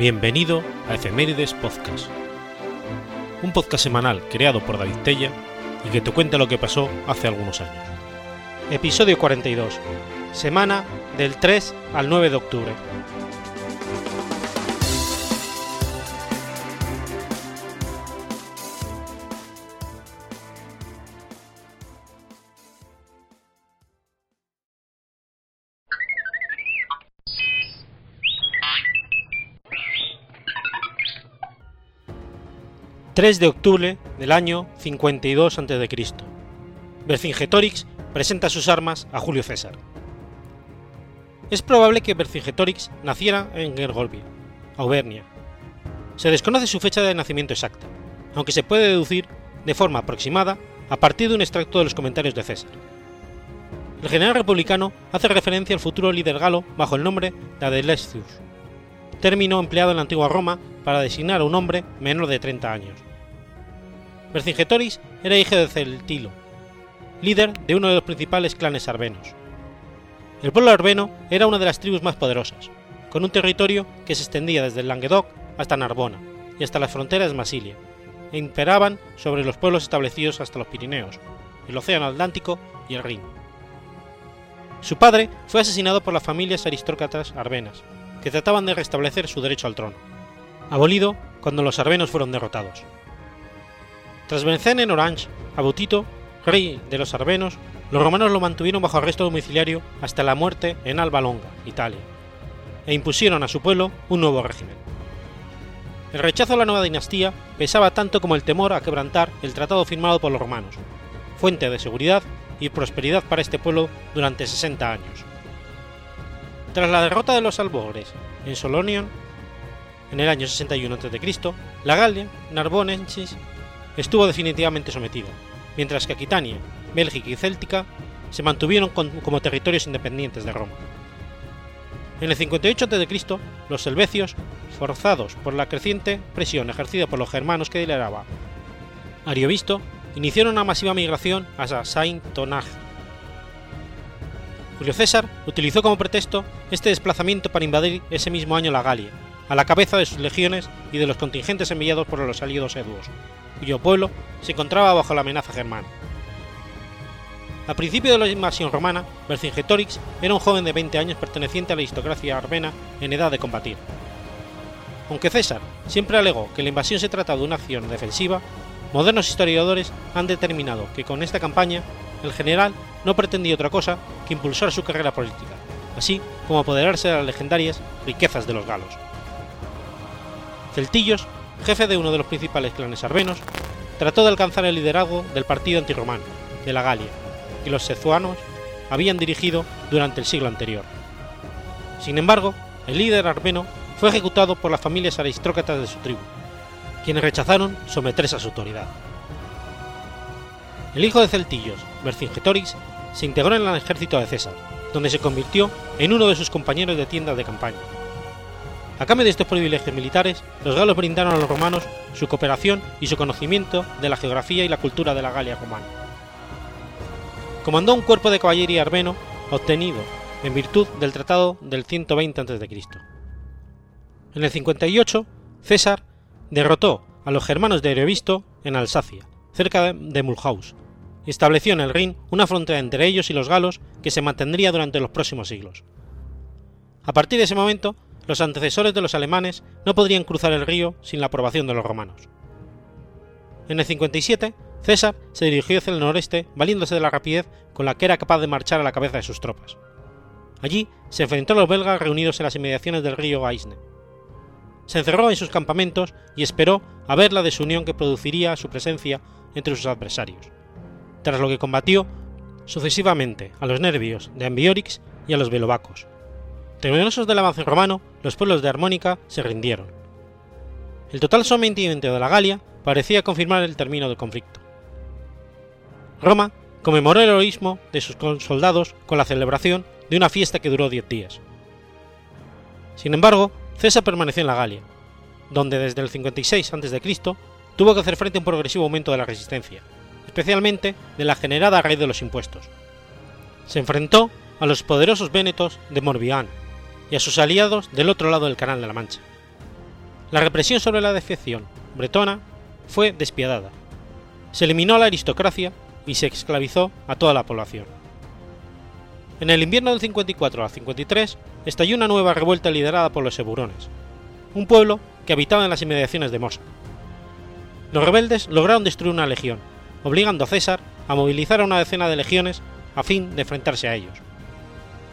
Bienvenido a Efemérides Podcast, un podcast semanal creado por David Tella y que te cuenta lo que pasó hace algunos años. Episodio 42, semana del 3 al 9 de octubre. 3 de octubre del año 52 a.C. Vercingetorix presenta sus armas a Julio César. Es probable que Vercingetorix naciera en Gergovia, Auvernia. Se desconoce su fecha de nacimiento exacta, aunque se puede deducir de forma aproximada a partir de un extracto de los comentarios de César. El general republicano hace referencia al futuro líder galo bajo el nombre de Adelestius, término empleado en la antigua Roma para designar a un hombre menor de 30 años. Vercingetorix era hijo de Celtilo, líder de uno de los principales clanes arbenos. El pueblo arbeno era una de las tribus más poderosas, con un territorio que se extendía desde el Languedoc hasta Narbona y hasta las fronteras de Masilia, e imperaban sobre los pueblos establecidos hasta los Pirineos, el Océano Atlántico y el Rin. Su padre fue asesinado por las familias aristócratas arbenas, que trataban de restablecer su derecho al trono, abolido cuando los arbenos fueron derrotados. Tras vencer en Orange a Butito, rey de los arvenos, los romanos lo mantuvieron bajo arresto domiciliario hasta la muerte en Alba Longa, Italia, e impusieron a su pueblo un nuevo régimen. El rechazo a la nueva dinastía pesaba tanto como el temor a quebrantar el tratado firmado por los romanos, fuente de seguridad y prosperidad para este pueblo durante 60 años. Tras la derrota de los albores en Solonion, en el año 61 a.C., la Galia narbonensis estuvo definitivamente sometida, mientras que Aquitania, Bélgica y Céltica se mantuvieron como territorios independientes de Roma. En el 58 a.C., los selvecios, forzados por la creciente presión ejercida por los germanos que lideraba Ariovisto, iniciaron una masiva migración hacia Saint-Tonage. Julio César utilizó como pretexto este desplazamiento para invadir ese mismo año la Galia, a la cabeza de sus legiones y de los contingentes enviados por los aliados eduos, cuyo pueblo se encontraba bajo la amenaza germana. Al principio de la invasión romana, Vercingetorix era un joven de 20 años perteneciente a la aristocracia armena en edad de combatir. Aunque César siempre alegó que la invasión se trataba de una acción defensiva, modernos historiadores han determinado que con esta campaña el general no pretendía otra cosa que impulsar su carrera política, así como apoderarse de las legendarias riquezas de los galos. Celtillos jefe de uno de los principales clanes arvenos, trató de alcanzar el liderazgo del partido antirromano, de la Galia, que los sezuanos habían dirigido durante el siglo anterior. Sin embargo, el líder arbeno fue ejecutado por las familias aristócratas de su tribu, quienes rechazaron someterse a su autoridad. El hijo de Celtillos, Vercingetorix, se integró en el ejército de César, donde se convirtió en uno de sus compañeros de tiendas de campaña, a cambio de estos privilegios militares, los galos brindaron a los romanos su cooperación y su conocimiento de la geografía y la cultura de la Galia romana. Comandó un cuerpo de caballería arbeno obtenido en virtud del Tratado del 120 a.C. En el 58, César derrotó a los germanos de Ariovisto en Alsacia, cerca de Mulhouse, y estableció en el Rin una frontera entre ellos y los galos que se mantendría durante los próximos siglos. A partir de ese momento, los antecesores de los alemanes no podrían cruzar el río sin la aprobación de los romanos. En el 57, César se dirigió hacia el noreste valiéndose de la rapidez con la que era capaz de marchar a la cabeza de sus tropas. Allí se enfrentó a los belgas reunidos en las inmediaciones del río Aisne. Se encerró en sus campamentos y esperó a ver la desunión que produciría su presencia entre sus adversarios, tras lo que combatió sucesivamente a los nervios de Ambiorix y a los belovacos, Temerosos del avance romano, los pueblos de Armónica se rindieron. El total sometimiento de la Galia parecía confirmar el término del conflicto. Roma conmemoró el heroísmo de sus soldados con la celebración de una fiesta que duró diez días. Sin embargo, César permaneció en la Galia, donde desde el 56 a.C. tuvo que hacer frente a un progresivo aumento de la resistencia, especialmente de la generada a raíz de los impuestos. Se enfrentó a los poderosos vénetos de Morbihan, y a sus aliados del otro lado del Canal de la Mancha. La represión sobre la defección bretona fue despiadada. Se eliminó a la aristocracia y se esclavizó a toda la población. En el invierno del 54 al 53 estalló una nueva revuelta liderada por los eburones, un pueblo que habitaba en las inmediaciones de Mosca. Los rebeldes lograron destruir una legión, obligando a César a movilizar a una decena de legiones a fin de enfrentarse a ellos.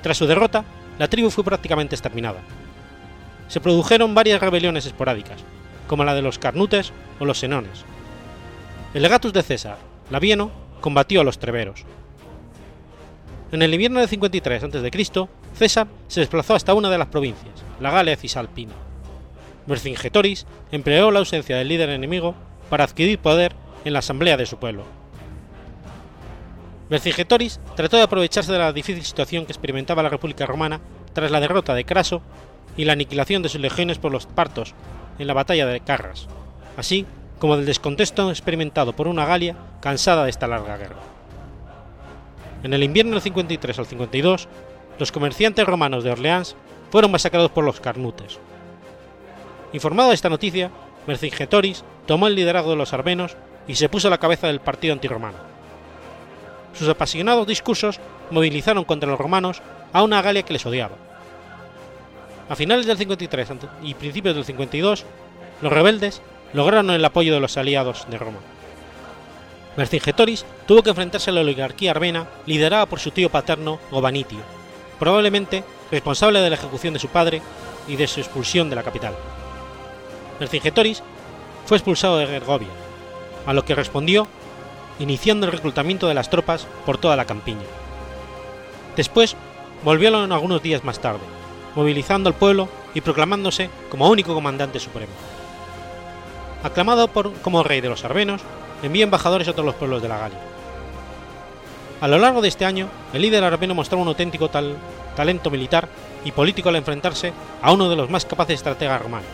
Tras su derrota, la tribu fue prácticamente exterminada. Se produjeron varias rebeliones esporádicas, como la de los Carnutes o los Senones. El legatus de César, Labieno, combatió a los treveros. En el invierno de 53 a.C., César se desplazó hasta una de las provincias, la Galia Cisalpina. Vercingetoris empleó la ausencia del líder enemigo para adquirir poder en la asamblea de su pueblo. Vercingetoris trató de aprovecharse de la difícil situación que experimentaba la República Romana tras la derrota de Craso y la aniquilación de sus legiones por los partos en la batalla de Carras, así como del descontexto experimentado por una Galia cansada de esta larga guerra. En el invierno del 53 al 52, los comerciantes romanos de Orleans fueron masacrados por los carnutes. Informado de esta noticia, Vercingetoris tomó el liderazgo de los armenos y se puso a la cabeza del partido antirromano. Sus apasionados discursos movilizaron contra los romanos a una Galia que les odiaba. A finales del 53 y principios del 52, los rebeldes lograron el apoyo de los aliados de Roma. Vercingetoris tuvo que enfrentarse a la oligarquía armena liderada por su tío paterno Gobanitio, probablemente responsable de la ejecución de su padre y de su expulsión de la capital. Vercingetoris fue expulsado de Gergovia, a lo que respondió iniciando el reclutamiento de las tropas por toda la campiña. Después volvió algunos días más tarde, movilizando al pueblo y proclamándose como único comandante supremo. Aclamado por, como rey de los armenos, envió embajadores a todos los pueblos de la Galia. A lo largo de este año, el líder armeno mostraba un auténtico talento militar y político al enfrentarse a uno de los más capaces estrategas romanos.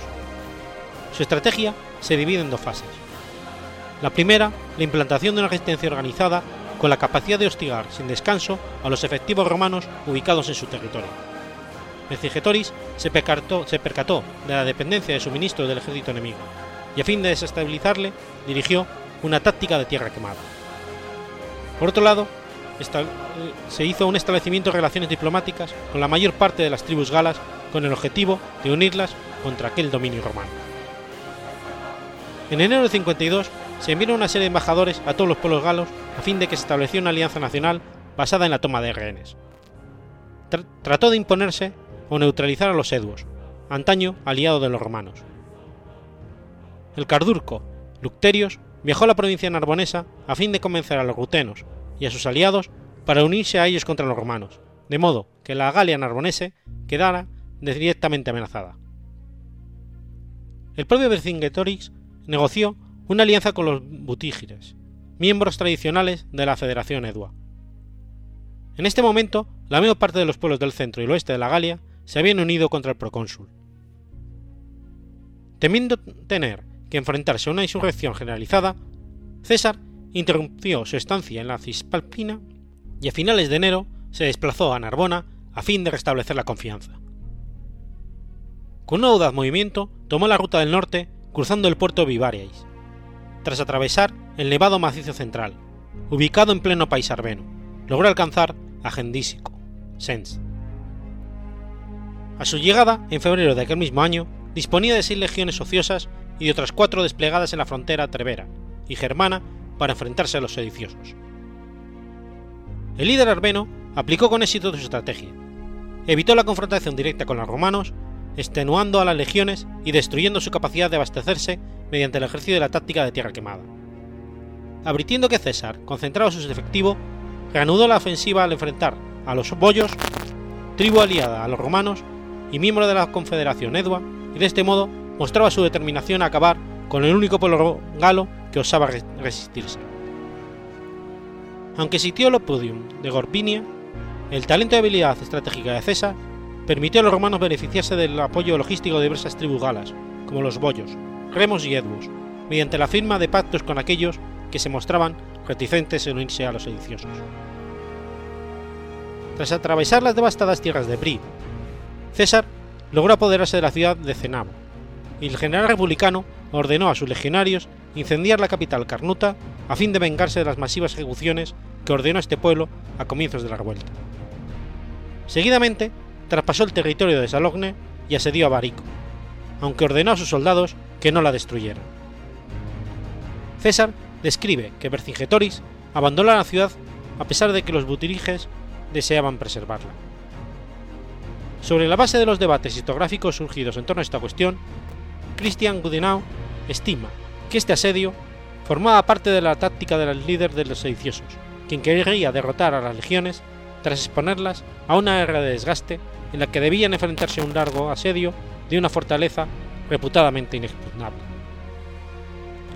Su estrategia se divide en dos fases. La primera, la implantación de una resistencia organizada con la capacidad de hostigar sin descanso a los efectivos romanos ubicados en su territorio. Vercingetoris se percató, se percató de la dependencia de suministro del ejército enemigo y a fin de desestabilizarle dirigió una táctica de tierra quemada. Por otro lado, se hizo un establecimiento de relaciones diplomáticas con la mayor parte de las tribus galas con el objetivo de unirlas contra aquel dominio romano. En enero de 52 se enviaron una serie de embajadores a todos los pueblos galos a fin de que se estableciera una alianza nacional basada en la toma de rehenes. trató de imponerse o neutralizar a los eduos, antaño aliado de los romanos. El cardurco, Lucterios, viajó a la provincia narbonesa a fin de convencer a los rutenos y a sus aliados para unirse a ellos contra los romanos, de modo que la Galia narbonese quedara directamente amenazada. El propio Vercingetorix negoció una alianza con los butígires, miembros tradicionales de la Federación Edua. En este momento, la mayor parte de los pueblos del centro y el oeste de la Galia se habían unido contra el procónsul. Temiendo tener que enfrentarse a una insurrección generalizada, César interrumpió su estancia en la Cispalpina y a finales de enero se desplazó a Narbona a fin de restablecer la confianza. Con un audaz movimiento tomó la ruta del norte cruzando el puerto Vivariais, tras atravesar el nevado macizo central, ubicado en pleno país arbeno, logró alcanzar a Gendísico, Sens. A su llegada, en febrero de aquel mismo año, disponía de seis legiones ociosas y de otras cuatro desplegadas en la frontera trevera y germana para enfrentarse a los sediciosos. El líder arbeno aplicó con éxito su estrategia. Evitó la confrontación directa con los romanos, extenuando a las legiones y destruyendo su capacidad de abastecerse mediante el ejercicio de la táctica de tierra quemada. Abritiendo que César concentraba sus efectivos, reanudó la ofensiva al enfrentar a los bollos, tribu aliada a los romanos y miembro de la Confederación Edua, y de este modo mostraba su determinación a acabar con el único pueblo galo que osaba resistirse. Aunque sitió el Opudium de Gorpinia, el talento y habilidad estratégica de César permitió a los romanos beneficiarse del apoyo logístico de diversas tribus galas, como los Bollos, Remos y Edvus, mediante la firma de pactos con aquellos que se mostraban reticentes en unirse a los sediciosos. Tras atravesar las devastadas tierras de Bri, César logró apoderarse de la ciudad de Cenabo y el general republicano ordenó a sus legionarios incendiar la capital Carnuta a fin de vengarse de las masivas ejecuciones que ordenó este pueblo a comienzos de la revuelta. Seguidamente, traspasó el territorio de Salogne y asedió a Barico, aunque ordenó a sus soldados que no la destruyeran. César describe que Vercingetoris abandonó la ciudad a pesar de que los butiriges deseaban preservarla. Sobre la base de los debates historiográficos surgidos en torno a esta cuestión, Christian Gudinau estima que este asedio formaba parte de la táctica del líder de los sediciosos, quien quería derrotar a las legiones tras exponerlas a una guerra de desgaste en la que debían enfrentarse a un largo asedio de una fortaleza reputadamente inexpugnable.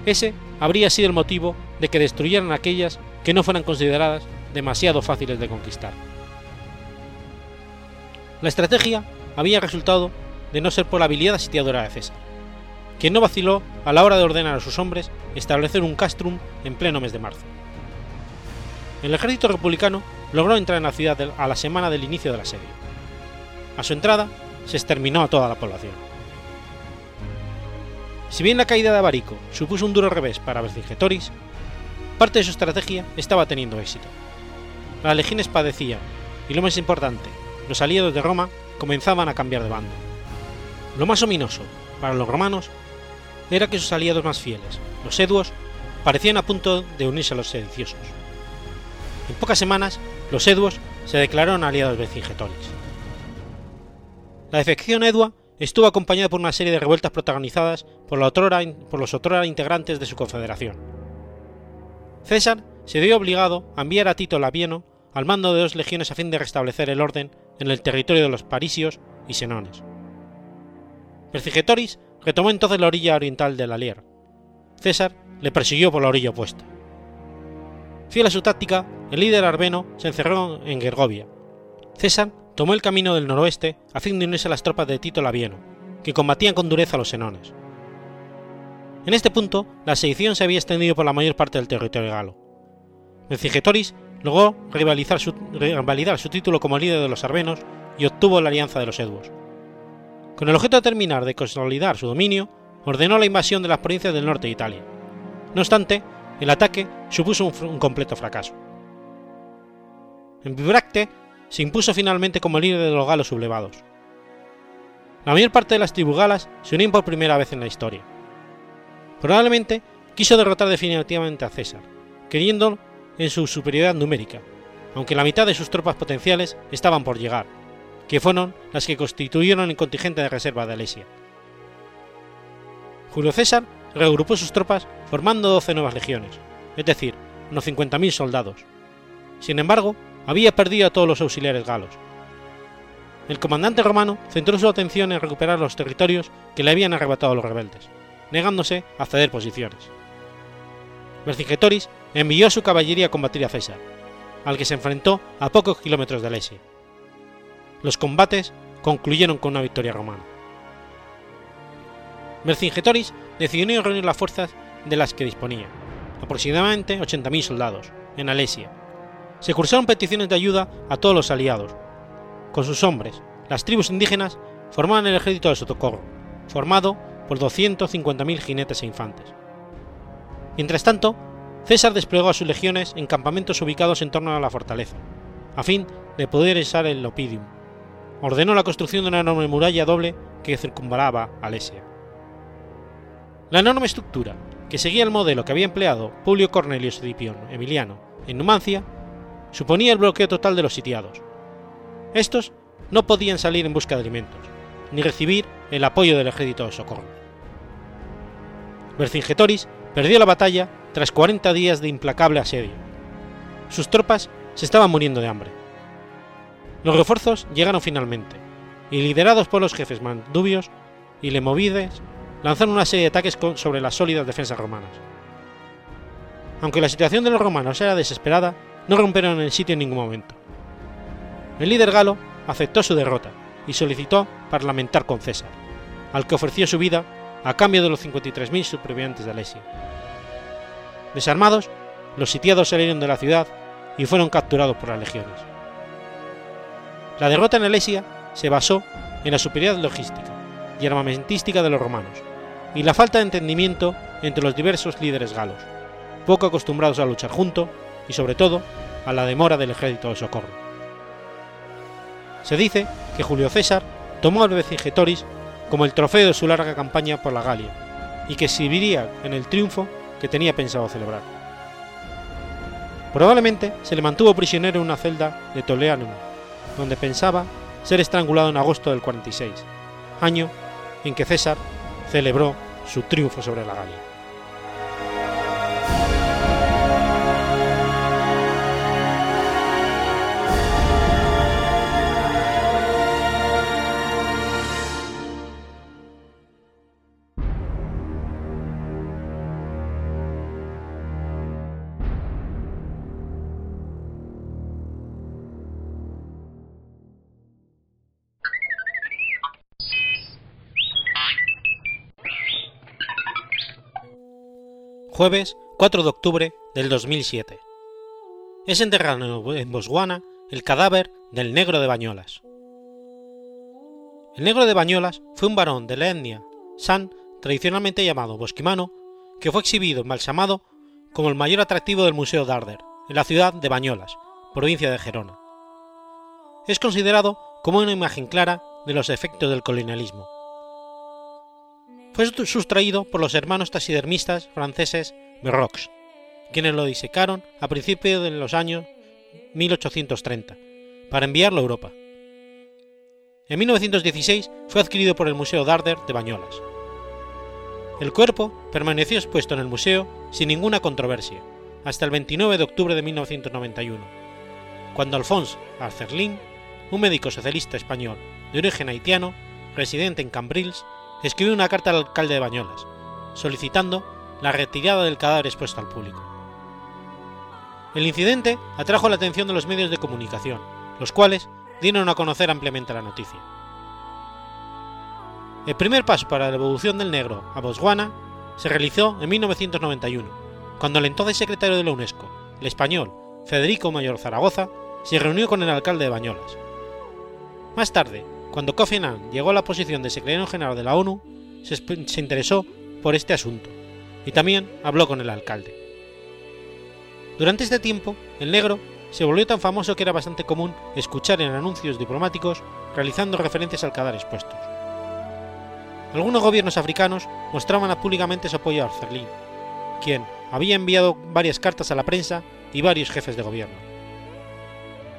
Ese habría sido el motivo de que destruyeran aquellas que no fueran consideradas demasiado fáciles de conquistar. La estrategia había resultado de no ser por la habilidad asitiadora de César, quien no vaciló a la hora de ordenar a sus hombres establecer un castrum en pleno mes de marzo. El ejército republicano logró entrar en la ciudad a la semana del inicio del asedio. A su entrada, se exterminó a toda la población. Si bien la caída de Abarico supuso un duro revés para Vercingetoris, parte de su estrategia estaba teniendo éxito. Las legiones padecían, y lo más importante, los aliados de Roma comenzaban a cambiar de bando. Lo más ominoso para los romanos era que sus aliados más fieles, los eduos, parecían a punto de unirse a los sediciosos. En pocas semanas, los eduos se declararon aliados vercingetoris. La defección edua estuvo acompañada por una serie de revueltas protagonizadas por, por los otrora integrantes de su confederación. César se vio obligado a enviar a Tito Labieno al mando de dos legiones a fin de restablecer el orden en el territorio de los parisios y senones. Vercingetoris retomó entonces la orilla oriental del Alier. César le persiguió por la orilla opuesta. Fiel a su táctica, el líder arbeno se encerró en Gergovia. César tomó el camino del noroeste a fin de unirse a las tropas de Tito Labieno, que combatían con dureza a los senones. En este punto, la sedición se había extendido por la mayor parte del territorio galo. Vercingetoris logró rivalizar su, revalidar su título como líder de los arvenos y obtuvo la alianza de los eduos. Con el objeto de terminar de consolidar su dominio, ordenó la invasión de las provincias del norte de Italia. No obstante, el ataque supuso un, completo fracaso. En Bibracte se impuso finalmente como líder de los galos sublevados. La mayor parte de las tribus galas se unían por primera vez en la historia. Probablemente quiso derrotar definitivamente a César, queriendo en su superioridad numérica, aunque la mitad de sus tropas potenciales estaban por llegar, que fueron las que constituyeron el contingente de reserva de Alesia. Julio César reagrupó sus tropas formando 12 nuevas legiones, es decir, unos 50.000 soldados. Sin embargo, había perdido a todos los auxiliares galos. El comandante romano centró su atención en recuperar los territorios que le habían arrebatado los rebeldes, negándose a ceder posiciones. Vercingetoris envió a su caballería a combatir a César, al que se enfrentó a pocos kilómetros de Alesia. Los combates concluyeron con una victoria romana. Vercingetoris decidió reunir las fuerzas de las que disponía, aproximadamente 80.000 soldados, en Alesia. Se cursaron peticiones de ayuda a todos los aliados. Con sus hombres, las tribus indígenas formaban el ejército de Sotocorro, formado por 250.000 jinetes e infantes. Mientras tanto, César desplegó a sus legiones en campamentos ubicados en torno a la fortaleza, a fin de poder usar el Opidium. Ordenó la construcción de una enorme muralla doble que circunvalaba Alesia. La enorme estructura, que seguía el modelo que había empleado Publio Cornelio Escipión Emiliano en Numancia, suponía el bloqueo total de los sitiados. Estos no podían salir en busca de alimentos, ni recibir el apoyo del ejército de socorro. Vercingetoris perdió la batalla tras 40 días de implacable asedio. Sus tropas se estaban muriendo de hambre. Los refuerzos llegaron finalmente, y liderados por los jefes mandubios y lemovides, lanzaron una serie de ataques sobre las sólidas defensas romanas. Aunque la situación de los romanos era desesperada, no rompieron el sitio en ningún momento. El líder galo aceptó su derrota y solicitó parlamentar con César, al que ofreció su vida a cambio de los 53.000 supervivientes de Alesia. Desarmados, los sitiados salieron de la ciudad y fueron capturados por las legiones. La derrota en Alesia se basó en la superioridad logística y armamentística de los romanos, y la falta de entendimiento entre los diversos líderes galos, poco acostumbrados a luchar juntos y sobre todo a la demora del ejército de socorro. Se dice que Julio César tomó al Vercingetoris como el trofeo de su larga campaña por la Galia y que exhibiría en el triunfo que tenía pensado celebrar. Probablemente se le mantuvo prisionero en una celda de Toleanum, donde pensaba ser estrangulado en agosto del 46, año en que César celebró su triunfo sobre la Galia. Jueves 4 de octubre del 2007. Es enterrado en Botswana el cadáver del negro de Bañolas. El negro de Bañolas fue un varón de la etnia San, tradicionalmente llamado bosquimano, que fue exhibido embalsamado como el mayor atractivo del Museo Darder, en la ciudad de Bañolas, provincia de Gerona. Es considerado como una imagen clara de los efectos del colonialismo fue sustraído por los hermanos taxidermistas franceses Berrox, quienes lo disecaron a principios de los años 1830, para enviarlo a Europa. En 1916 fue adquirido por el Museo Darder de Bañolas. El cuerpo permaneció expuesto en el museo sin ninguna controversia hasta el 29 de octubre de 1991, cuando Alphonse Arcerlin, un médico socialista español de origen haitiano, residente en Cambrils, escribió una carta al alcalde de Bañolas, solicitando la retirada del cadáver expuesto al público. El incidente atrajo la atención de los medios de comunicación, los cuales dieron a conocer ampliamente la noticia. El primer paso para la evolución del negro a Botswana se realizó en 1991, cuando el entonces secretario de la UNESCO, el español Federico Mayor Zaragoza, se reunió con el alcalde de Bañolas. Más tarde, cuando Kofi Annan llegó a la posición de secretario general de la ONU, se, interesó por este asunto y también habló con el alcalde. Durante este tiempo, el negro se volvió tan famoso que era bastante común escuchar en anuncios diplomáticos realizando referencias al cadáver expuestos. Algunos gobiernos africanos mostraban públicamente su apoyo a Arcelin, quien había enviado varias cartas a la prensa y varios jefes de gobierno.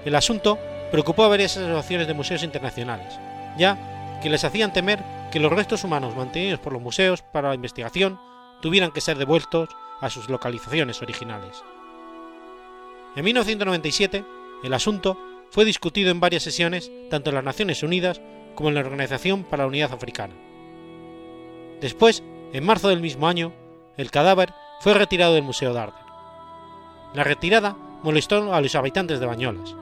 El asunto preocupó a varias asociaciones de museos internacionales, ya que les hacían temer que los restos humanos mantenidos por los museos para la investigación tuvieran que ser devueltos a sus localizaciones originales. En 1997, el asunto fue discutido en varias sesiones tanto en las Naciones Unidas como en la Organización para la Unidad Africana. Después, en marzo del mismo año, el cadáver fue retirado del Museo Darder. La retirada molestó a los habitantes de Bañolas,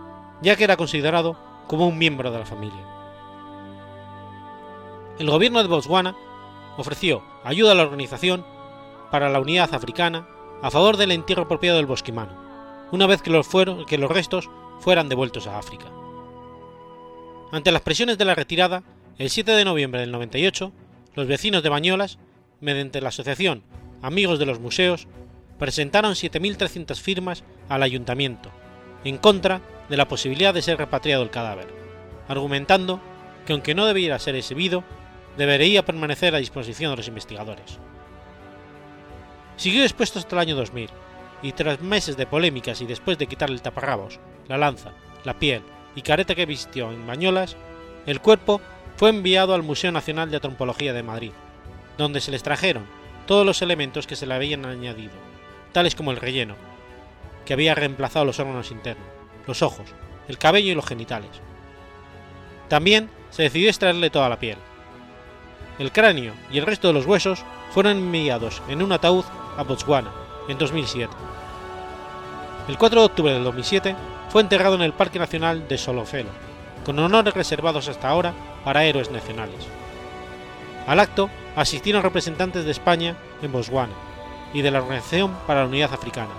ya que era considerado como un miembro de la familia. El gobierno de Botswana ofreció ayuda a la organización para la unidad africana a favor del entierro apropiado del bosquimano, una vez que los, que los restos fueran devueltos a África. Ante las presiones de la retirada, el 7 de noviembre del 98, los vecinos de Bañolas, mediante la asociación Amigos de los Museos, presentaron 7.300 firmas al ayuntamiento en contra de la posibilidad de ser repatriado el cadáver, argumentando que aunque no debiera ser exhibido, debería permanecer a disposición de los investigadores. Siguió expuesto hasta el año 2000, y tras meses de polémicas y después de quitarle el taparrabos, la lanza, la piel y careta que vistió en Bañolas, el cuerpo fue enviado al Museo Nacional de Antropología de Madrid, donde se le extrajeron todos los elementos que se le habían añadido, tales como el relleno, que había reemplazado los órganos internos, los ojos, el cabello y los genitales. También se decidió extraerle toda la piel. El cráneo y el resto de los huesos fueron enviados en un ataúd a Botswana en 2007. El 4 de octubre del 2007 fue enterrado en el Parque Nacional de Solofelo, con honores reservados hasta ahora para héroes nacionales. Al acto asistieron representantes de España en Botswana y de la Organización para la Unidad Africana,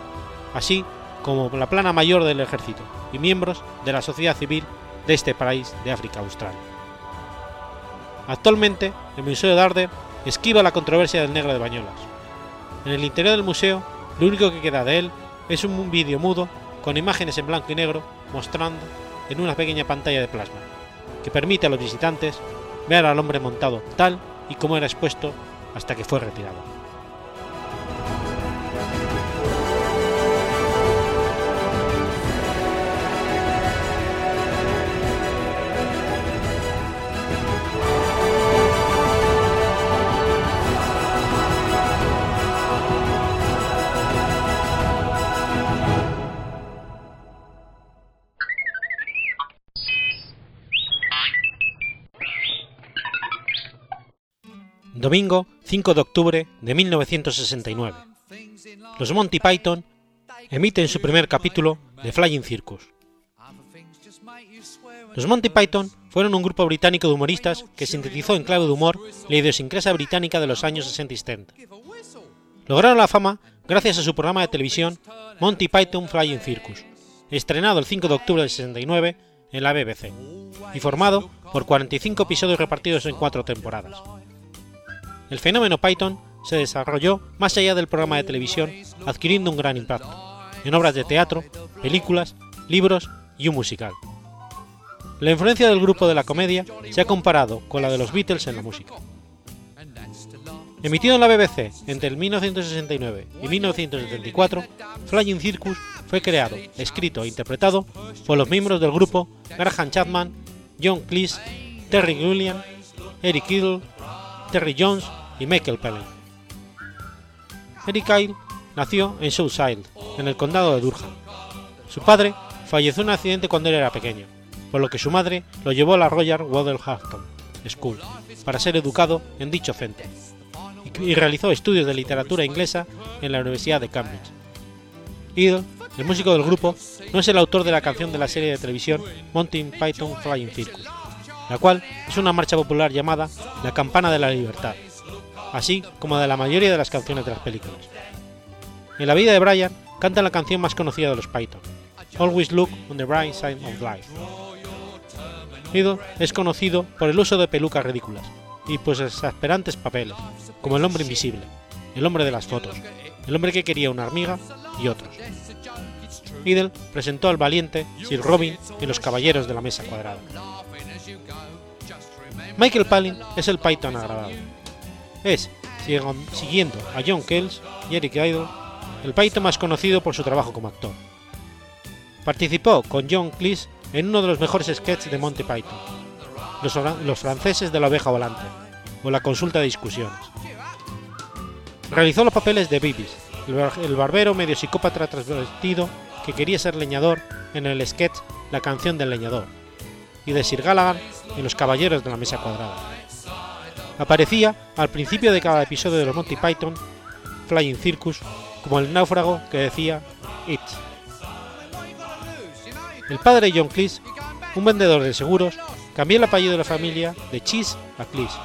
así como la plana mayor del ejército y miembros de la sociedad civil de este país de África Austral. Actualmente, el Museo de Darder esquiva la controversia del negro de Bañolas. En el interior del museo, lo único que queda de él es un vídeo mudo con imágenes en blanco y negro mostrando en una pequeña pantalla de plasma, que permite a los visitantes ver al hombre montado tal y como era expuesto hasta que fue retirado. Domingo 5 de octubre de 1969. Los Monty Python emiten su primer capítulo de Flying Circus. Los Monty Python fueron un grupo británico de humoristas que sintetizó en clave de humor la idiosincrasia británica de los años 60 y 70. Lograron la fama gracias a su programa de televisión Monty Python Flying Circus, estrenado el 5 de octubre del 69 en la BBC, y formado por 45 episodios repartidos en cuatro temporadas. El fenómeno Python se desarrolló más allá del programa de televisión, adquiriendo un gran impacto, en obras de teatro, películas, libros y un musical. La influencia del grupo de la comedia se ha comparado con la de los Beatles en la música. Emitido en la BBC entre el 1969 y 1974, Flying Circus fue creado, escrito e interpretado por los miembros del grupo Graham Chapman, John Cleese, Terry Gilliam, Eric Idle, Terry Jones y Michael Palin. Eric Kyle nació en Southside, en el condado de Durham. Su padre falleció en un accidente cuando él era pequeño, por lo que su madre lo llevó a la Royal Wolverhampton School para ser educado en dicho centro y realizó estudios de literatura inglesa en la Universidad de Cambridge. Idle, el músico del grupo, no es el autor de la canción de la serie de televisión Monty Python Flying Circus, la cual es una marcha popular llamada La Campana de la Libertad, así como de la mayoría de las canciones de las películas. En la vida de Brian canta la canción más conocida de los Python, Always Look on the Bright Side of Life. Idol es conocido por el uso de pelucas ridículas y pues exasperantes papeles, como el hombre invisible, el hombre de las fotos, el hombre que quería una hormiga y otros. Idle presentó al valiente Sir Robin en Los Caballeros de la Mesa Cuadrada. Michael Palin es el Python agradable es, siguiendo a John Kells y Eric Idle, el Python más conocido por su trabajo como actor. Participó con John Cleese en uno de los mejores sketches de Monty Python, los, franceses de la oveja volante, o la consulta de discusiones. Realizó los papeles de Bibis, el barbero medio psicópata transvestido que quería ser leñador en el sketch La canción del leñador, y de Sir Gallagher en Los Caballeros de la Mesa Cuadrada. Aparecía al principio de cada episodio de los Monty Python Flying Circus como el náufrago que decía It. El padre John Cleese, un vendedor de seguros, cambió el apellido de la familia de Cheese a Cleese,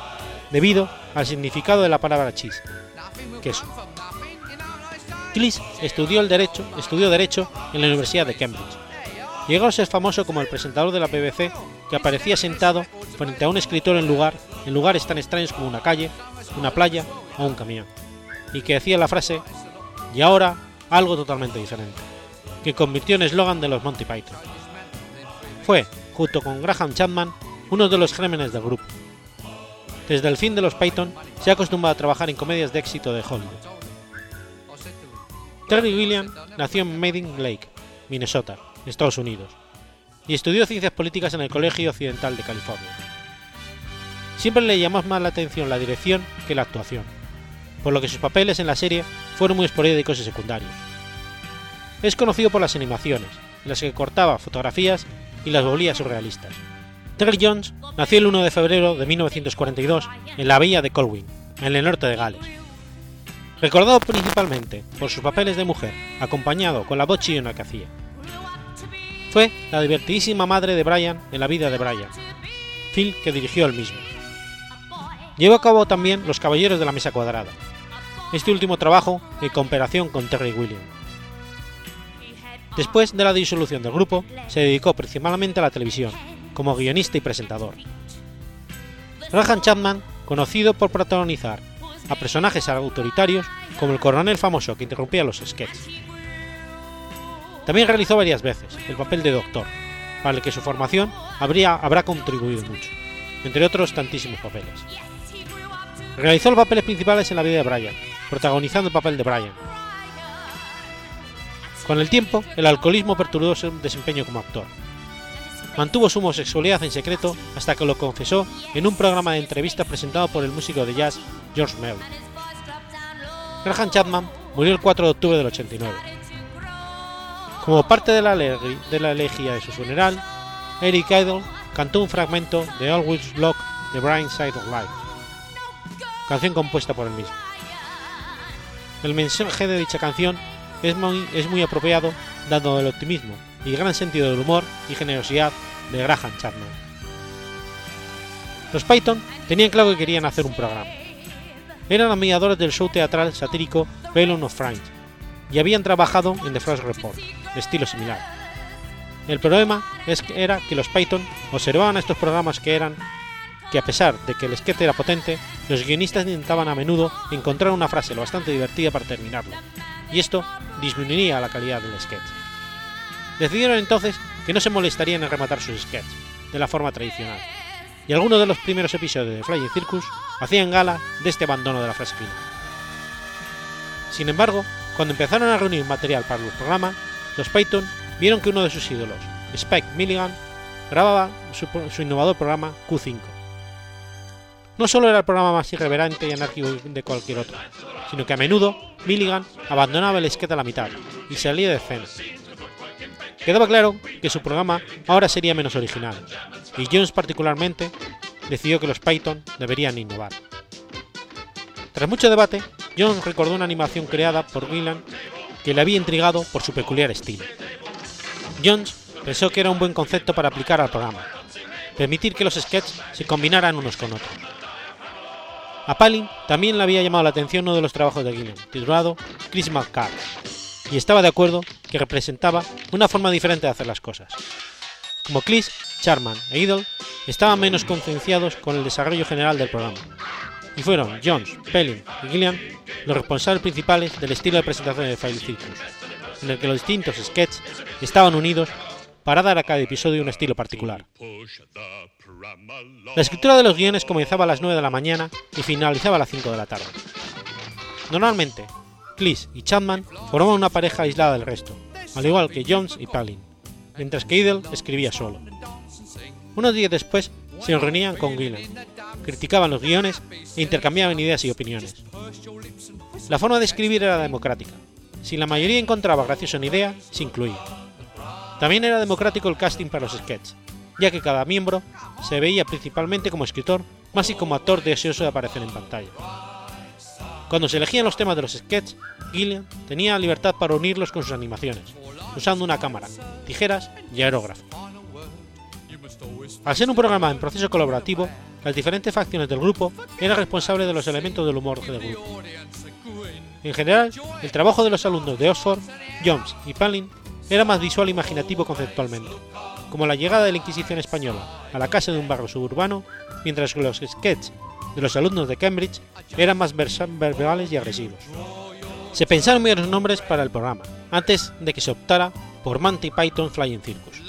debido al significado de la palabra cheese, queso. Cleese estudió, el derecho, estudió Derecho en la Universidad de Cambridge. Llegó a ser famoso como el presentador de la BBC que aparecía sentado frente a un escritor en, lugar, en lugares tan extraños como una calle, una playa o un camión, y que decía la frase, y ahora algo totalmente diferente, que convirtió en eslogan de los Monty Python. Fue, junto con Graham Chapman, uno de los gérmenes del grupo. Desde el fin de los Python se ha acostumbrado a trabajar en comedias de éxito de Hollywood. Terry William nació en Maiden Lake, Minnesota, Estados Unidos, y estudió ciencias políticas en el Colegio Occidental de California. Siempre le llamó más la atención la dirección que la actuación, por lo que sus papeles en la serie fueron muy esporádicos y secundarios. Es conocido por las animaciones, en las que cortaba fotografías y las volvía surrealistas. Terry Jones nació el 1 de febrero de 1942 en la bahía de Colwyn, en el norte de Gales. Recordado principalmente por sus papeles de mujer, acompañado con la voz chillona que hacía. Fue la divertidísima madre de Brian en la vida de Brian, film que dirigió él mismo. Llevó a cabo también Los Caballeros de la Mesa Cuadrada, este último trabajo en cooperación con Terry Williams. Después de la disolución del grupo, se dedicó principalmente a la televisión, como guionista y presentador. Graham Chapman, conocido por protagonizar a personajes autoritarios como el coronel famoso que interrumpía los sketches. También realizó varias veces el papel de doctor, para el que su formación habría, habrá contribuido mucho, entre otros tantísimos papeles. Realizó los papeles principales en la vida de Brian, protagonizando el papel de Brian. Con el tiempo, el alcoholismo perturbó su desempeño como actor. Mantuvo su homosexualidad en secreto hasta que lo confesó en un programa de entrevistas presentado por el músico de jazz George Mel. Graham Chapman murió el 4 de octubre del 89. Como parte de la, de la elegía de su funeral, Eric Idle cantó un fragmento de Always Block The Bright Side of Life, canción compuesta por él mismo. El mensaje de dicha canción es muy, apropiado dado el optimismo y gran sentido del humor y generosidad de Graham Chapman. Los Python tenían claro que querían hacer un programa. Eran admiradores del show teatral satírico Bellon of Friends y habían trabajado en The Frost Report, de estilo similar. El problema era que los Python observaban estos programas que eran que a pesar de que el sketch era potente, los guionistas intentaban a menudo encontrar una frase lo bastante divertida para terminarlo, y esto disminuiría la calidad del sketch. Decidieron entonces que no se molestarían en rematar sus sketches, de la forma tradicional, y algunos de los primeros episodios de Flying Circus hacían gala de este abandono de la frase final. Sin embargo, cuando empezaron a reunir material para el programa, los Python vieron que uno de sus ídolos, Spike Milligan, grababa su, innovador programa Q5. No solo era el programa más irreverente y anárquico de cualquier otro, sino que a menudo Milligan abandonaba el sketch a la mitad y salía de escena. Quedaba claro que su programa ahora sería menos original, y Jones particularmente decidió que los Python deberían innovar. Tras mucho debate, Jones recordó una animación creada por Milligan que le había intrigado por su peculiar estilo. Jones pensó que era un buen concepto para aplicar al programa, permitir que los sketches se combinaran unos con otros. A Palin también le había llamado la atención uno de los trabajos de Gilliam, titulado Christmas Card, y estaba de acuerdo que representaba una forma diferente de hacer las cosas. Como Cleese, Charman e Idol estaban menos concienciados con el desarrollo general del programa, y fueron Jones, Pelling y Gilliam los responsables principales del estilo de presentación de File Circus, en el que los distintos sketches estaban unidos para dar a cada episodio un estilo particular. La escritura de los guiones comenzaba a las 9 de la mañana y finalizaba a las 5 de la tarde. Normalmente, Cleese y Chapman formaban una pareja aislada del resto, al igual que Jones y Palin, mientras que Idle escribía solo. Unos días después se reunían con Gillen, criticaban los guiones e intercambiaban ideas y opiniones. La forma de escribir era democrática. Si la mayoría encontraba graciosa una idea, se incluía. También era democrático el casting para los sketches, ya que cada miembro se veía principalmente como escritor, más y como actor deseoso de aparecer en pantalla. Cuando se elegían los temas de los sketches, Gillian tenía libertad para unirlos con sus animaciones, usando una cámara, tijeras y aerógrafo. Al ser un programa en proceso colaborativo, las diferentes facciones del grupo eran responsables de los elementos del humor del grupo. En general, el trabajo de los alumnos de Oxford, Jones y Palin era más visual e imaginativo conceptualmente, como la llegada de la Inquisición española a la casa de un barrio suburbano, mientras que los sketches de los alumnos de Cambridge eran más verbales y agresivos. Se pensaron varios nombres para el programa, antes de que se optara por Monty Python Flying Circus.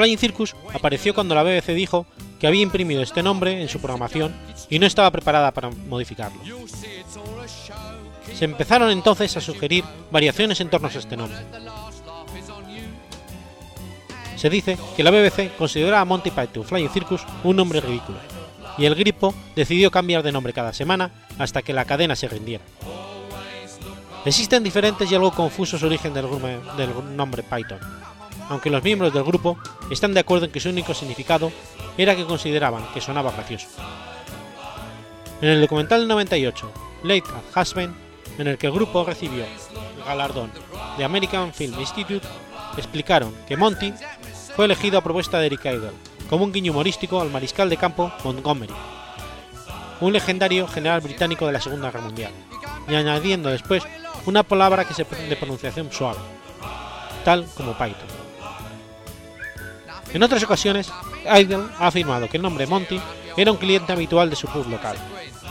Flying Circus apareció cuando la BBC dijo que había imprimido este nombre en su programación y no estaba preparada para modificarlo. Se empezaron entonces a sugerir variaciones en torno a este nombre. Se dice que la BBC consideraba a Monty Python Flying Circus un nombre ridículo, y el Gripo decidió cambiar de nombre cada semana hasta que la cadena se rindiera. Existen diferentes y algo confusos orígenes del, del nombre Python, aunque los miembros del grupo están de acuerdo en que su único significado era que consideraban que sonaba gracioso. En el documental del 98, Late at Husband, en el que el grupo recibió el galardón de American Film Institute, explicaron que Monty fue elegido a propuesta de Eric Idle como un guiño humorístico al mariscal de campo Montgomery, un legendario general británico de la Segunda Guerra Mundial, y añadiendo después una palabra que se de pronunciación suave, tal como Python. En otras ocasiones, Idle ha afirmado que el nombre Monty era un cliente habitual de su pub local,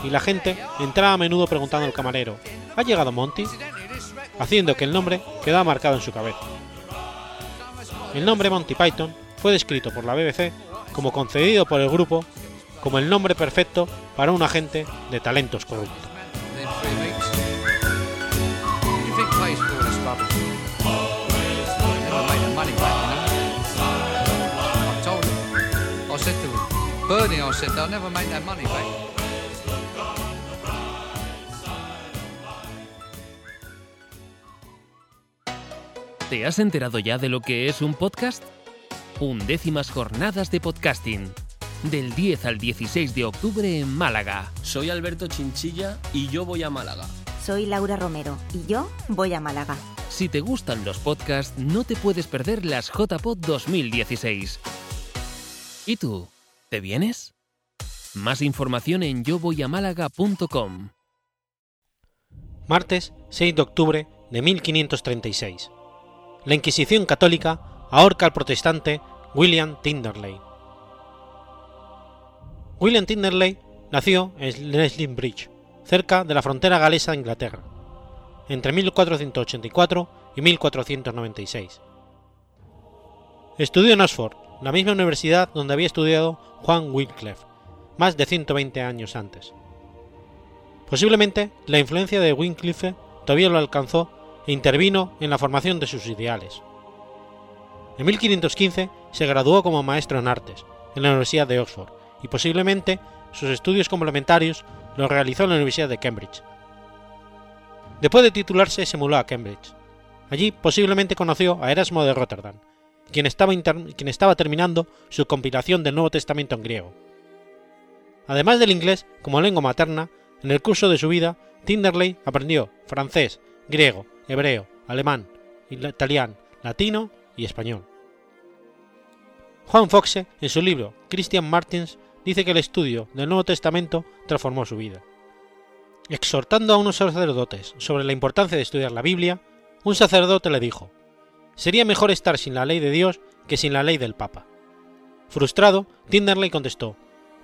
y la gente entraba a menudo preguntando al camarero ¿Ha llegado Monty? haciendo que el nombre quedara marcado en su cabeza. El nombre Monty Python fue descrito por la BBC como concedido por el grupo como el nombre perfecto para un agente de talentos ¿Te has enterado ya de lo que es un podcast? Undécimas jornadas de podcasting. Del 10 al 16 de octubre en Málaga. Soy Alberto Chinchilla y yo voy a Málaga. Soy Laura Romero y yo voy a Málaga. Si te gustan los podcasts, no te puedes perder las JPod 2016. ¿Y tú? ¿Te vienes? Más información en yovoyamálaga.com. Martes 6 de octubre de 1536. La Inquisición católica ahorca al protestante William Tinderley. William Tinderley nació en Leslin Bridge, cerca de la frontera galesa de Inglaterra, entre 1484 y 1496. Estudió en Oxford, la misma universidad donde había estudiado Juan Wycliffe, más de 120 años antes. Posiblemente la influencia de Wycliffe todavía lo alcanzó e intervino en la formación de sus ideales. En 1515 se graduó como maestro en artes en la Universidad de Oxford y posiblemente sus estudios complementarios los realizó en la Universidad de Cambridge. Después de titularse se mudó a Cambridge. Allí posiblemente conoció a Erasmo de Rotterdam, quien estaba, terminando su compilación del Nuevo Testamento en griego. Además del inglés como lengua materna, en el curso de su vida, Tinderley aprendió francés, griego, hebreo, alemán, italiano, latino y español. Juan Foxe, en su libro Christian Martins, dice que el estudio del Nuevo Testamento transformó su vida. Exhortando a unos sacerdotes sobre la importancia de estudiar la Biblia, un sacerdote le dijo, Sería mejor estar sin la ley de Dios que sin la ley del Papa. Frustrado, Tinderley contestó,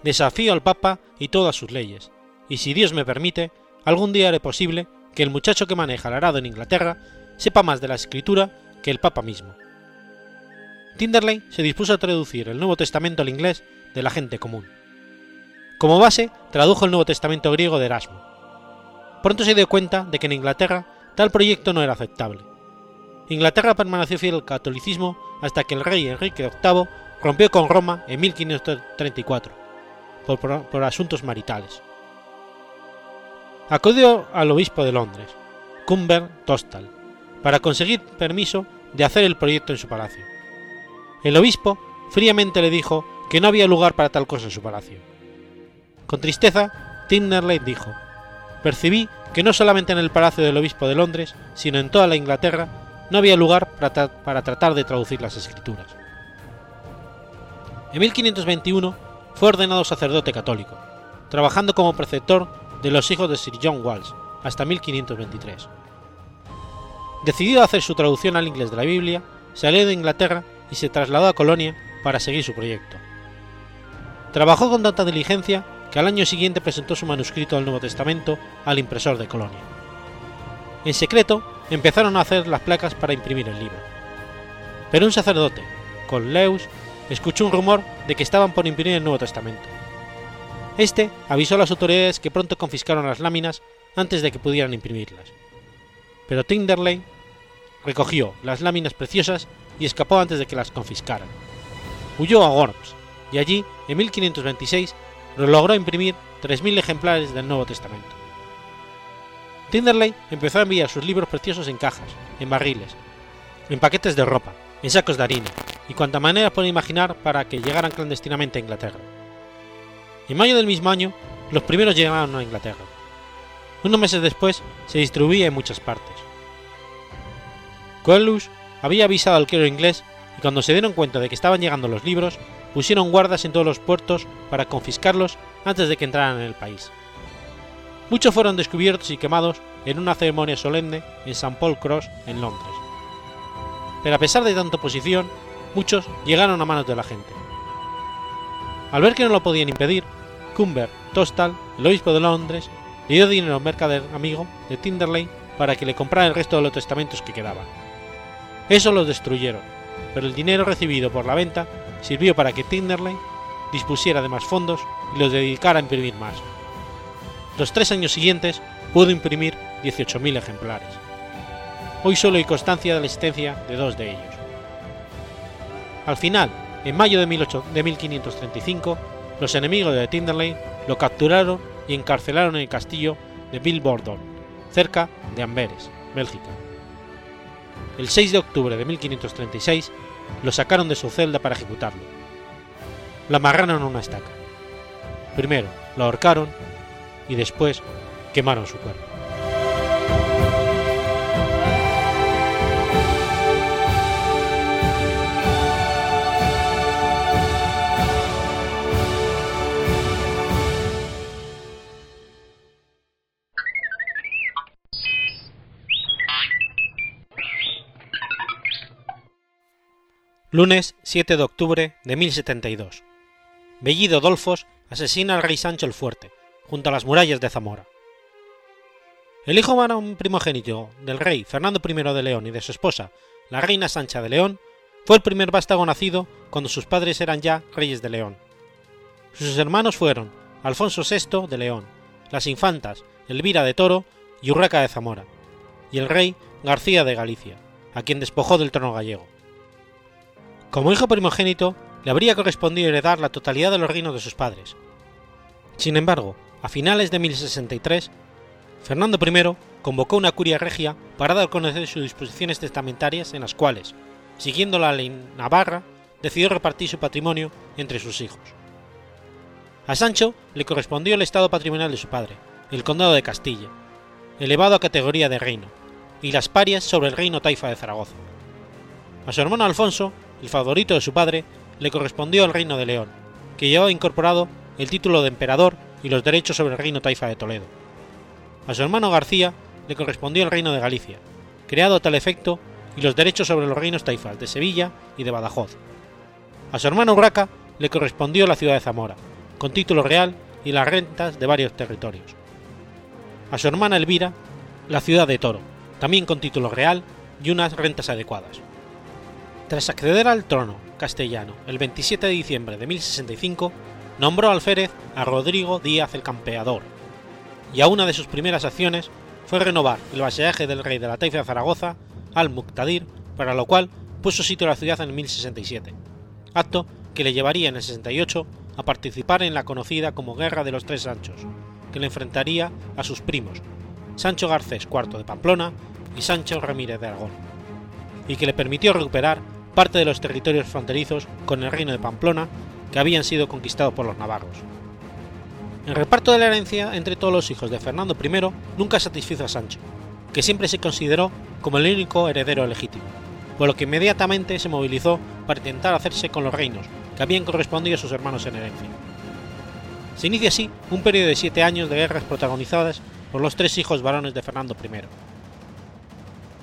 Desafío al Papa y todas sus leyes, y si Dios me permite, algún día haré posible que el muchacho que maneja el arado en Inglaterra sepa más de la escritura que el Papa mismo. Tinderley se dispuso a traducir el Nuevo Testamento al inglés de la gente común. Como base, tradujo el Nuevo Testamento griego de Erasmo. Pronto se dio cuenta de que en Inglaterra tal proyecto no era aceptable. Inglaterra permaneció fiel al catolicismo hasta que el rey Enrique VIII rompió con Roma en 1534, por, asuntos maritales. Acudió al obispo de Londres, Cumber Tostal, para conseguir permiso de hacer el proyecto en su palacio. El obispo fríamente le dijo que no había lugar para tal cosa en su palacio. Con tristeza, Tinderley dijo, percibí que no solamente en el palacio del obispo de Londres, sino en toda la Inglaterra, no había lugar para, tratar de traducir las escrituras. En 1521 fue ordenado sacerdote católico, trabajando como preceptor de los hijos de Sir John Walsh hasta 1523. Decidido hacer su traducción al inglés de la Biblia, salió de Inglaterra y se trasladó a Colonia para seguir su proyecto. Trabajó con tanta diligencia que al año siguiente presentó su manuscrito del Nuevo Testamento al impresor de Colonia. En secreto empezaron a hacer las placas para imprimir el libro. Pero un sacerdote, Leus, escuchó un rumor de que estaban por imprimir el Nuevo Testamento. Este avisó a las autoridades que pronto confiscaron las láminas antes de que pudieran imprimirlas. Pero Tinderley recogió las láminas preciosas y escapó antes de que las confiscaran. Huyó a Worms y allí, en 1526, logró imprimir 3.000 ejemplares del Nuevo Testamento. Tinderley empezó a enviar sus libros preciosos en cajas, en barriles, en paquetes de ropa, en sacos de harina y cuanta manera puede imaginar para que llegaran clandestinamente a Inglaterra. En mayo del mismo año, los primeros llegaron a Inglaterra. Unos meses después, se distribuía en muchas partes. Coelus había avisado al clero inglés y cuando se dieron cuenta de que estaban llegando los libros, pusieron guardas en todos los puertos para confiscarlos antes de que entraran en el país. Muchos fueron descubiertos y quemados en una ceremonia solemne en St. Paul Cross, en Londres. Pero a pesar de tanta oposición, muchos llegaron a manos de la gente. Al ver que no lo podían impedir, Cumber Tostal, el obispo de Londres, le dio dinero a mercader amigo de Tinderley para que le comprara el resto de los testamentos que quedaban. Eso los destruyeron, pero el dinero recibido por la venta sirvió para que Tinderley dispusiera de más fondos y los dedicara a imprimir más. Los tres años siguientes pudo imprimir 18.000 ejemplares. Hoy solo hay constancia de la existencia de dos de ellos. Al final, en mayo de, 1535, los enemigos de Tinderley lo capturaron y encarcelaron en el castillo de Bilbordon, cerca de Amberes, Bélgica. El 6 de octubre de 1536 lo sacaron de su celda para ejecutarlo. Lo amarraron a una estaca. Primero lo ahorcaron y después quemaron su cuerpo. Lunes 7 de octubre de 1072. Bellido Dolfos asesina al rey Sancho el Fuerte, junto a las murallas de Zamora. El hijo varón primogénito del rey Fernando I de León y de su esposa, la reina Sancha de León, fue el primer vástago nacido cuando sus padres eran ya reyes de León. Sus hermanos fueron Alfonso VI de León, las infantas Elvira de Toro y Urraca de Zamora, y el rey García de Galicia, a quien despojó del trono gallego. Como hijo primogénito, le habría correspondido heredar la totalidad de los reinos de sus padres. Sin embargo, a finales de 1063, Fernando I convocó una curia regia para dar a conocer sus disposiciones testamentarias en las cuales, siguiendo la ley navarra, decidió repartir su patrimonio entre sus hijos. A Sancho le correspondió el estado patrimonial de su padre, el condado de Castilla, elevado a categoría de reino, y las parias sobre el reino taifa de Zaragoza. A su hermano Alfonso el favorito de su padre, le correspondió el reino de León, que llevaba incorporado el título de emperador y los derechos sobre el reino taifa de Toledo. A su hermano García le correspondió el reino de Galicia, creado a tal efecto, y los derechos sobre los reinos taifas de Sevilla y de Badajoz. A su hermano Urraca le correspondió la ciudad de Zamora, con título real y las rentas de varios territorios. A su hermana Elvira, la ciudad de Toro, también con título real y unas rentas adecuadas. Tras acceder al trono castellano el 27 de diciembre de 1065, nombró alférez a Rodrigo Díaz el Campeador, y a una de sus primeras acciones fue renovar el vasallaje del rey de la Taifa de Zaragoza, al-Muqtadir, para lo cual puso sitio a la ciudad en 1067, acto que le llevaría en el 68 a participar en la conocida como Guerra de los Tres Sanchos, que le enfrentaría a sus primos, Sancho Garcés IV de Pamplona y Sancho Ramírez de Aragón, y que le permitió recuperar parte de los territorios fronterizos con el reino de Pamplona que habían sido conquistados por los navarros. El reparto de la herencia entre todos los hijos de Fernando I nunca satisfizo a Sancho, que siempre se consideró como el único heredero legítimo, por lo que inmediatamente se movilizó para intentar hacerse con los reinos que habían correspondido a sus hermanos en herencia. Se inicia así un periodo de siete años de guerras protagonizadas por los tres hijos varones de Fernando I.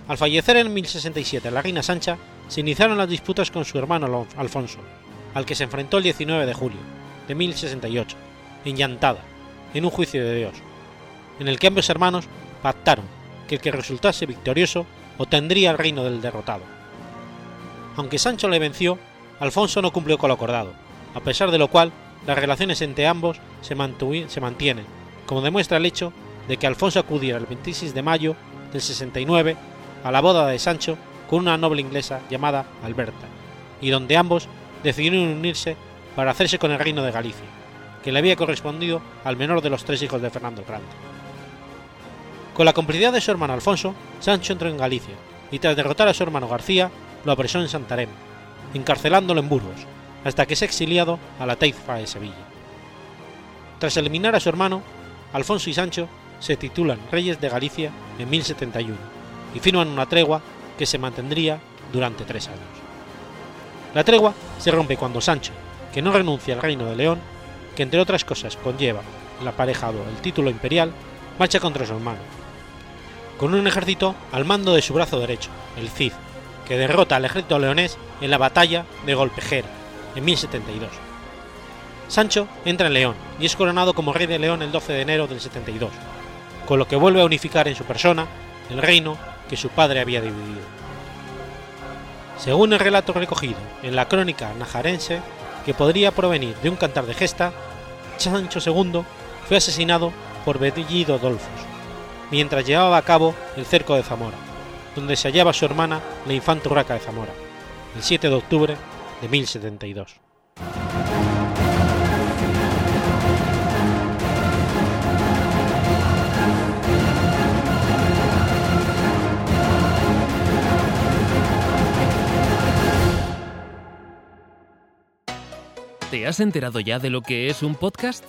Al fallecer en 1067 la reina Sancha, se iniciaron las disputas con su hermano Alfonso, al que se enfrentó el 19 de julio de 1068, en Llantada, en un juicio de Dios, en el que ambos hermanos pactaron que el que resultase victorioso obtendría el reino del derrotado. Aunque Sancho le venció, Alfonso no cumplió con lo acordado, a pesar de lo cual las relaciones entre ambos se, se mantienen, como demuestra el hecho de que Alfonso acudiera el 26 de mayo del 69 a la boda de Sancho con una noble inglesa llamada Alberta, y donde ambos decidieron unirse para hacerse con el reino de Galicia, que le había correspondido al menor de los tres hijos de Fernando el Grande. Con la complicidad de su hermano Alfonso, Sancho entró en Galicia y tras derrotar a su hermano García, lo apresó en Santarém, encarcelándolo en Burgos, hasta que se exiliado a la Taifa de Sevilla. Tras eliminar a su hermano, Alfonso y Sancho se titulan Reyes de Galicia en 1071 y firman una tregua que se mantendría durante tres años. La tregua se rompe cuando Sancho, que no renuncia al reino de León, que entre otras cosas conlleva el aparejado el título imperial, marcha contra su hermano, con un ejército al mando de su brazo derecho, el Cid, que derrota al ejército leonés en la batalla de Golpejera, en 1072. Sancho entra en León y es coronado como rey de León el 12 de enero del 72, con lo que vuelve a unificar en su persona el reino que su padre había dividido. Según el relato recogido en la crónica najarense, que podría provenir de un cantar de gesta, Sancho II fue asesinado por Bellido Dolfos, mientras llevaba a cabo el cerco de Zamora, donde se hallaba su hermana, la infanta Urraca de Zamora, el 7 de octubre de 1072. ¿Te has enterado ya de lo que es un podcast?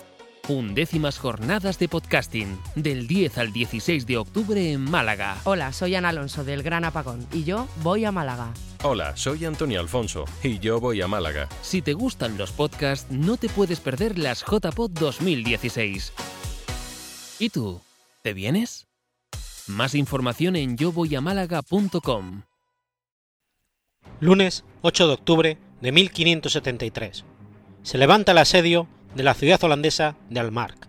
Undécimas jornadas de podcasting, del 10 al 16 de octubre en Málaga. Hola, soy Ana Alonso del Gran Apagón y yo voy a Málaga. Hola, soy Antonio Alfonso y yo voy a Málaga. Si te gustan los podcasts, no te puedes perder las JPod 2016. ¿Y tú? ¿Te vienes? Más información en yovoyamálaga.com. Lunes 8 de octubre de 1573. Se levanta el asedio de la ciudad holandesa de Almark.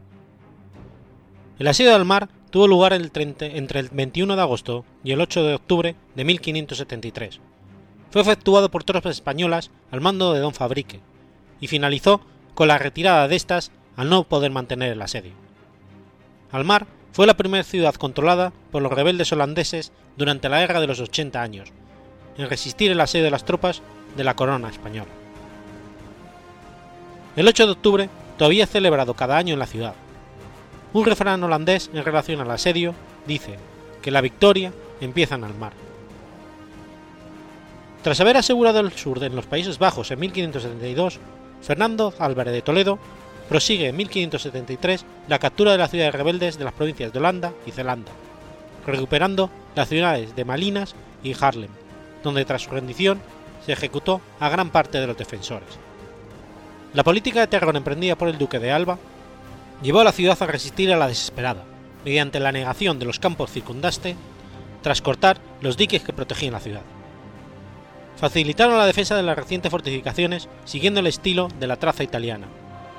El asedio de Almar tuvo lugar el 30 entre el 21 de agosto y el 8 de octubre de 1573. Fue efectuado por tropas españolas al mando de Don Fabrique y finalizó con la retirada de estas al no poder mantener el asedio. Almar fue la primera ciudad controlada por los rebeldes holandeses durante la Guerra de los 80 años, en resistir el asedio de las tropas de la corona española. El 8 de octubre todavía es celebrado cada año en la ciudad. Un refrán holandés en relación al asedio dice que la victoria empieza en el mar. Tras haber asegurado el sur en los Países Bajos en 1572, Fernando Álvarez de Toledo prosigue en 1573 la captura de las ciudades rebeldes de las provincias de Holanda y Zelanda, recuperando las ciudades de Malinas y Haarlem, donde tras su rendición se ejecutó a gran parte de los defensores. La política de terror emprendida por el duque de Alba llevó a la ciudad a resistir a la desesperada, mediante la negación de los campos circundaste, tras cortar los diques que protegían la ciudad. Facilitaron la defensa de las recientes fortificaciones siguiendo el estilo de la traza italiana,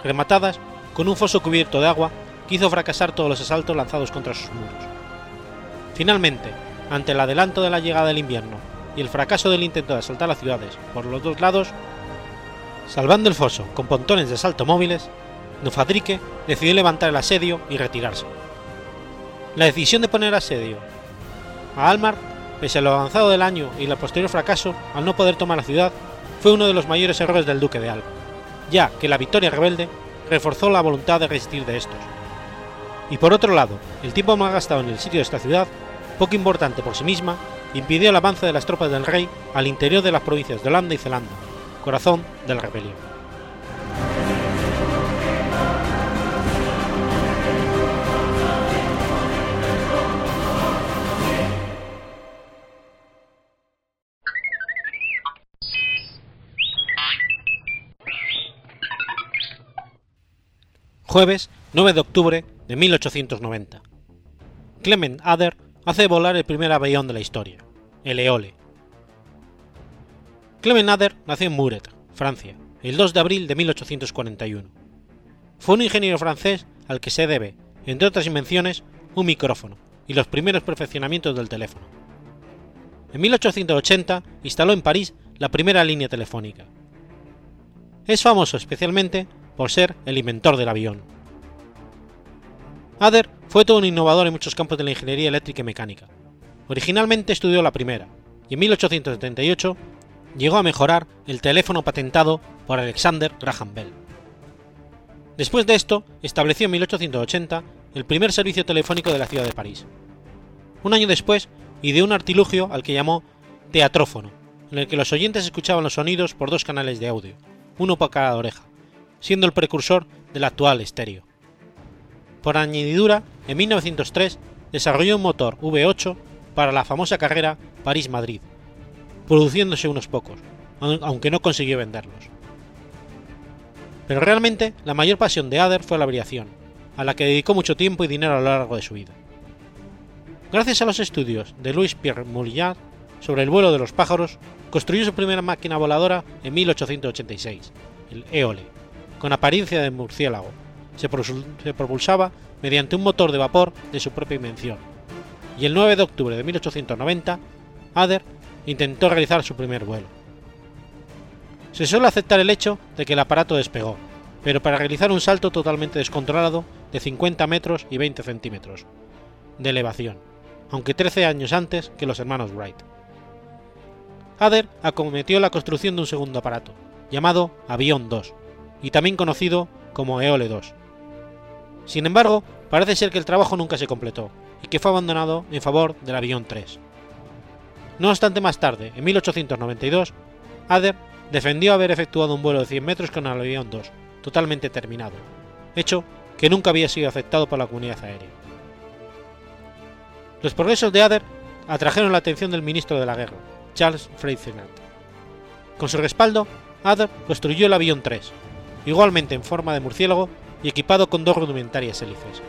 rematadas con un foso cubierto de agua que hizo fracasar todos los asaltos lanzados contra sus muros. Finalmente, ante el adelanto de la llegada del invierno y el fracaso del intento de asaltar las ciudades por los dos lados, salvando el foso con pontones de asalto móviles, Nufadrique decidió levantar el asedio y retirarse. La decisión de poner asedio a Almar, pese a lo avanzado del año y el posterior fracaso al no poder tomar la ciudad, fue uno de los mayores errores del duque de Alba, ya que la victoria rebelde reforzó la voluntad de resistir de estos. Y por otro lado, el tiempo mal gastado en el sitio de esta ciudad, poco importante por sí misma, impidió el avance de las tropas del rey al interior de las provincias de Holanda y Zelanda, corazón de la rebelión. Jueves 9 de octubre de 1890. Clement Ader hace volar el primer avión de la historia, el Eole. Clement Ader nació en Muret, Francia, el 2 de abril de 1841. Fue un ingeniero francés al que se debe, entre otras invenciones, un micrófono y los primeros perfeccionamientos del teléfono. En 1880 instaló en París la primera línea telefónica. Es famoso especialmente por ser el inventor del avión. Ader fue todo un innovador en muchos campos de la ingeniería eléctrica y mecánica. Originalmente estudió la primera, y en 1878 llegó a mejorar el teléfono patentado por Alexander Graham Bell. Después de esto, estableció en 1880 el primer servicio telefónico de la ciudad de París. Un año después, ideó un artilugio al que llamó teatrófono, en el que los oyentes escuchaban los sonidos por dos canales de audio, uno por cada oreja, siendo el precursor del actual estéreo. Por añadidura, en 1903 desarrolló un motor V8 para la famosa carrera París-Madrid, produciéndose unos pocos, aunque no consiguió venderlos. Pero realmente la mayor pasión de Ader fue la aviación, a la que dedicó mucho tiempo y dinero a lo largo de su vida. Gracias a los estudios de Louis Pierre Moulillard sobre el vuelo de los pájaros, construyó su primera máquina voladora en 1886, el Éole, con apariencia de murciélago. Se, propulsaba mediante un motor de vapor de su propia invención. Y el 9 de octubre de 1890, Ader intentó realizar su primer vuelo. Se suele aceptar el hecho de que el aparato despegó, pero para realizar un salto totalmente descontrolado de 50 metros y 20 centímetros de elevación, aunque 13 años antes que los hermanos Wright. Ader acometió la construcción de un segundo aparato, llamado Avión 2, y también conocido como Eole 2. Sin embargo, parece ser que el trabajo nunca se completó y que fue abandonado en favor del Avión 3. No obstante, más tarde, en 1892, Ader defendió haber efectuado un vuelo de 100 metros con el Avión 2, totalmente terminado, hecho que nunca había sido aceptado por la comunidad aérea. Los progresos de Ader atrajeron la atención del ministro de la guerra, Charles Freycinet. Con su respaldo, Ader construyó el avión 3, igualmente en forma de murciélago y equipado con dos rudimentarias hélices.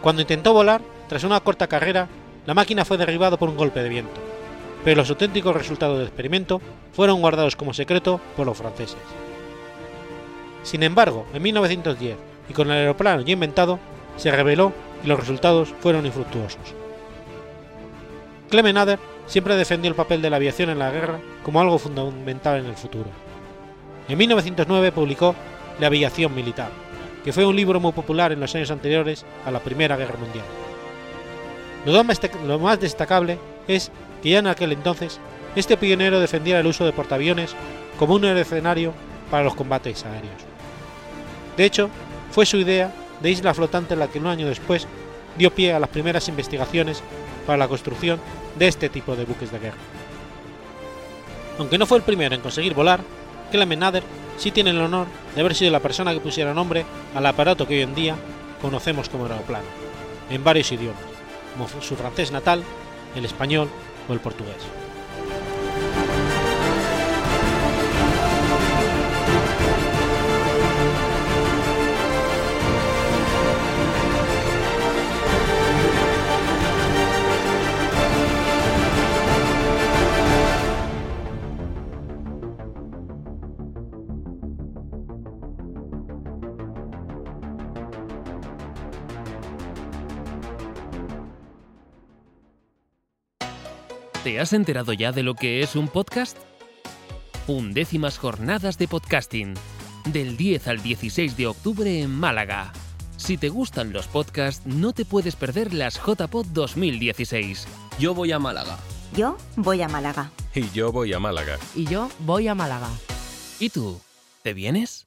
Cuando intentó volar, tras una corta carrera, la máquina fue derribada por un golpe de viento, pero los auténticos resultados del experimento fueron guardados como secreto por los franceses. Sin embargo, en 1910, y con el aeroplano ya inventado, se reveló y los resultados fueron infructuosos. Clement Ader siempre defendió el papel de la aviación en la guerra como algo fundamental en el futuro. En 1909 publicó La aviación militar, que fue un libro muy popular en los años anteriores a la Primera Guerra Mundial. Lo más destacable es que ya en aquel entonces este pionero defendía el uso de portaaviones como un escenario para los combates aéreos. De hecho, fue su idea de isla flotante la que un año después dio pie a las primeras investigaciones para la construcción de este tipo de buques de guerra. Aunque no fue el primero en conseguir volar, Clement Nader sí tiene el honor de haber sido la persona que pusiera nombre al aparato que hoy en día conocemos como aeroplano, en varios idiomas, como su francés natal, el español o el portugués. ¿Te has enterado ya de lo que es un podcast? Undécimas jornadas de podcasting, del 10 al 16 de octubre en Málaga. Si te gustan los podcasts, no te puedes perder las JPod 2016. Yo voy a Málaga. Yo voy a Málaga. Y yo voy a Málaga. Y yo voy a Málaga. ¿Y tú? ¿Te vienes?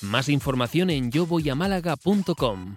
Más información en yovoyamálaga.com.